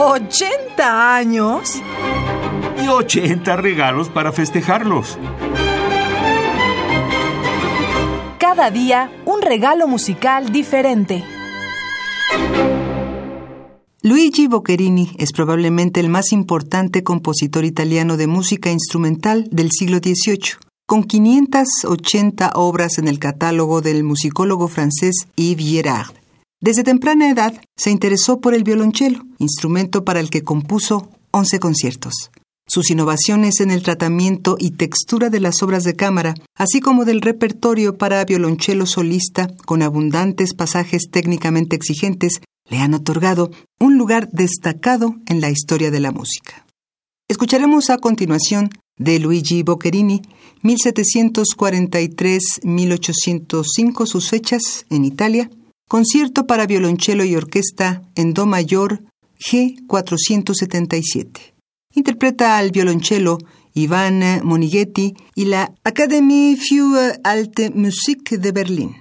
¿80 años? Y 80 regalos para festejarlos. Cada día un regalo musical diferente. Luigi Boccherini es probablemente el más importante compositor italiano de música instrumental del siglo XVIII, con 580 obras en el catálogo del musicólogo francés Yves Girard. Desde temprana edad se interesó por el violonchelo, instrumento para el que compuso 11 conciertos. Sus innovaciones en el tratamiento y textura de las obras de cámara, así como del repertorio para violonchelo solista con abundantes pasajes técnicamente exigentes, le han otorgado un lugar destacado en la historia de la música. Escucharemos a continuación de Luigi Boccherini, 1743-1805 sus fechas en Italia, concierto para violonchelo y orquesta en Do mayor G477. Interpreta al violonchelo Iván Monighetti y la Académie für Alte Musik de Berlín.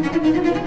¡Gracias!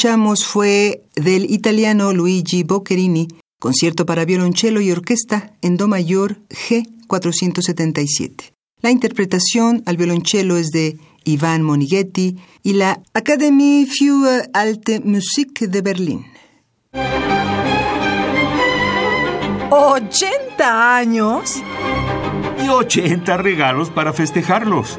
Escuchamos fue del italiano Luigi Boccherini, concierto para violonchelo y orquesta en Do mayor G 477. La interpretación al violonchelo es de Ivan Monighetti y la Académie für Alte Musik de Berlín. ¿80 años? Y 80 regalos para festejarlos.